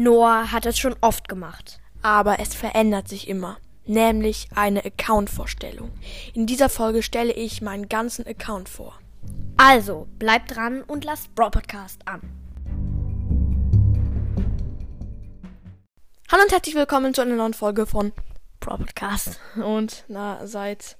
Noah hat es schon oft gemacht. Aber es verändert sich immer, nämlich eine Account-Vorstellung. In dieser Folge stelle ich meinen ganzen Account vor. Also, bleibt dran und lasst Bro Podcast an. Hallo und herzlich willkommen zu einer neuen Folge von Bro Podcast. Und na, seit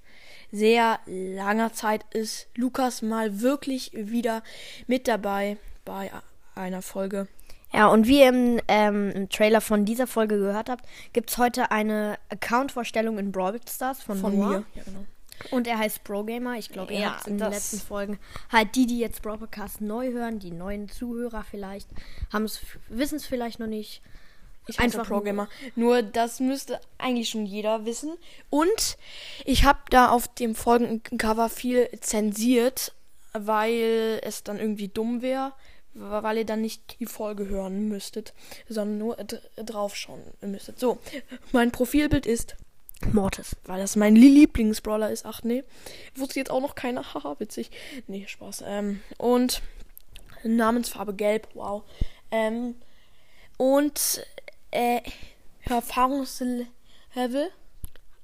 sehr langer Zeit ist Lukas mal wirklich wieder mit dabei bei einer Folge. Ja, und wie ihr im, ähm, im Trailer von dieser Folge gehört habt, gibt es heute eine Account-Vorstellung in Brawl Stars von, Von Noah. mir. Ja, genau. Und er heißt Brogamer. Ich glaube, ihr Ja, habt in den letzten Folgen halt die, die jetzt Brawl Podcast neu hören, die neuen Zuhörer vielleicht, wissen es vielleicht noch nicht. Ich Einfach Pro-Gamer. Nur das müsste eigentlich schon jeder wissen. Und ich habe da auf dem folgenden Cover viel zensiert, weil es dann irgendwie dumm wäre, weil ihr dann nicht die Folge hören müsstet, sondern nur draufschauen müsstet. So, mein Profilbild ist, Mortis. weil das mein Lieblingsbrawler ist. Ach nee, wusste jetzt auch noch keiner. Haha, witzig. Nee, Spaß. Ähm, und Namensfarbe gelb. Wow. Ähm, und äh, Erfahrungslevel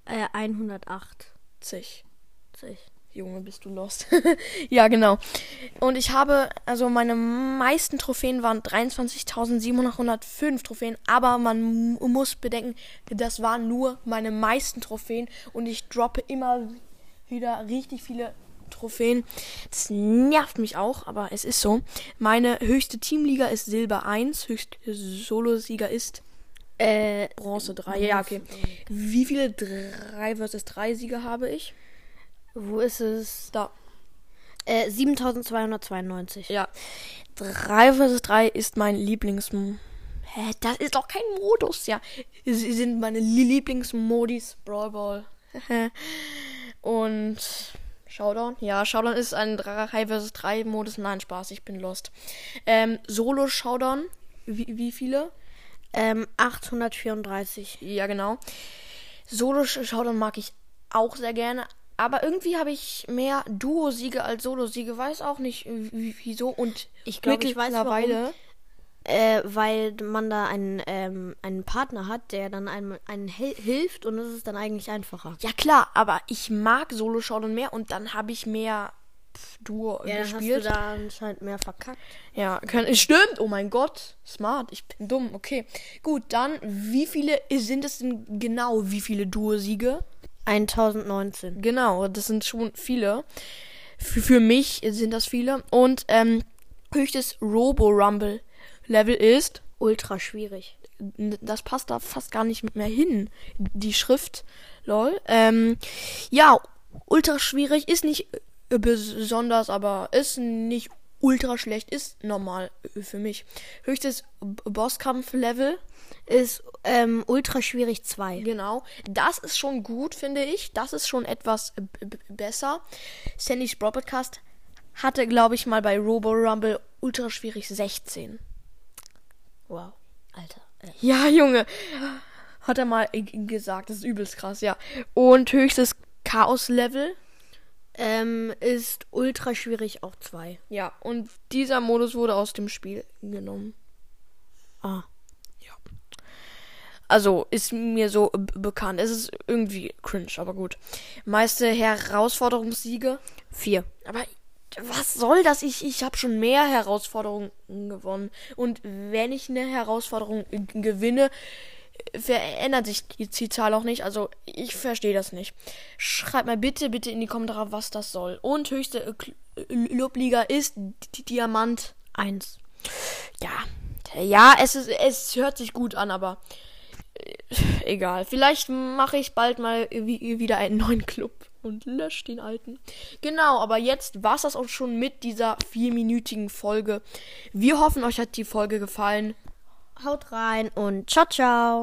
Äh, 108. 80. Junge, bist du lost. ja, genau. Und ich habe, also meine meisten Trophäen waren 23.705 Trophäen, aber man mu- muss bedenken, das waren nur meine meisten Trophäen und ich droppe immer wieder richtig viele Trophäen. Das nervt mich auch, aber es ist so. Meine höchste Teamliga ist Silber 1, höchste Solosieger ist Äh, Bronze 3. Ja, okay. Wie viele 3 vs 3 Sieger habe ich? Wo ist es? Da. Äh, 7292. Ja. 3 vs 3 ist mein Lieblings... Hä, das ist doch kein Modus, ja. Sie sind meine Lie- Lieblingsmodis. Brawl Ball. Und... Showdown? Ja, Showdown ist ein 3 vs 3 Modus. Nein, Spaß, ich bin lost. Ähm, Solo Showdown. Wie, wie viele? Ähm, 834. Ja, genau. Solo Showdown mag ich auch sehr gerne. Aber irgendwie habe ich mehr Duo-Siege als Solo-Siege. Weiß auch nicht wieso. Und Ich glaube, ich weiß mittlerweile. Äh, weil man da einen, ähm, einen Partner hat, der dann einem, einen hilft und das ist dann eigentlich einfacher. Ja klar, aber ich mag Solo Showdown mehr und dann habe ich mehr pf, Duo Ja, dann hast du gespielt. da anscheinend mehr verkackt. Ja, kann, stimmt. Oh mein Gott, smart. Ich bin dumm. Okay, gut. Dann wie viele sind es denn genau? Wie viele Duo-Siege? 1019. Genau, das sind schon viele. Für, für mich sind das viele. Und ähm, höchstes Robo Rumble Level ist Ultra schwierig. das passt da fast gar nicht mehr hin. Die Schrift, lol. Ähm, ja, ultra schwierig, ist nicht äh, besonders, aber ist nicht ultra schlecht, ist normal für mich. Höchstes Bosskampf-Level, Ist ähm, ultra schwierig 2. genau. Das ist schon gut, finde ich. Das ist schon etwas besser. Sandys Brawl Podcast hatte, glaube ich, mal bei Robo Rumble ultra schwierig 16. Wow. Alter. Äh, Ja, Junge. Hat er mal äh, gesagt. Das ist übelst krass, ja. Und höchstes Chaos-Level. Ähm, ist ultra schwierig auch 2. Ja. Und dieser Modus wurde aus dem Spiel genommen. Ah. Also ist mir so bekannt. Es ist irgendwie cringe, aber gut. Meiste Herausforderungssiege. 4. Aber was soll das? Ich, ich habe schon mehr Herausforderungen gewonnen. Und wenn ich eine Herausforderung äh, gewinne, verändert sich die, die Zahl auch nicht. Also ich verstehe das nicht. Schreibt mal bitte, bitte in die Kommentare, was das soll. Und höchste äh, Kl- äh, Lobliga ist Diamant 1. Ja. Ja, es ist, es hört sich gut an, aber äh, egal. Vielleicht mache ich bald mal wie, wieder einen neuen Club und lösche den alten. Genau, aber jetzt war's das auch schon mit dieser vierminütigen Folge. Wir hoffen, euch hat die Folge gefallen. Haut rein und ciao, ciao.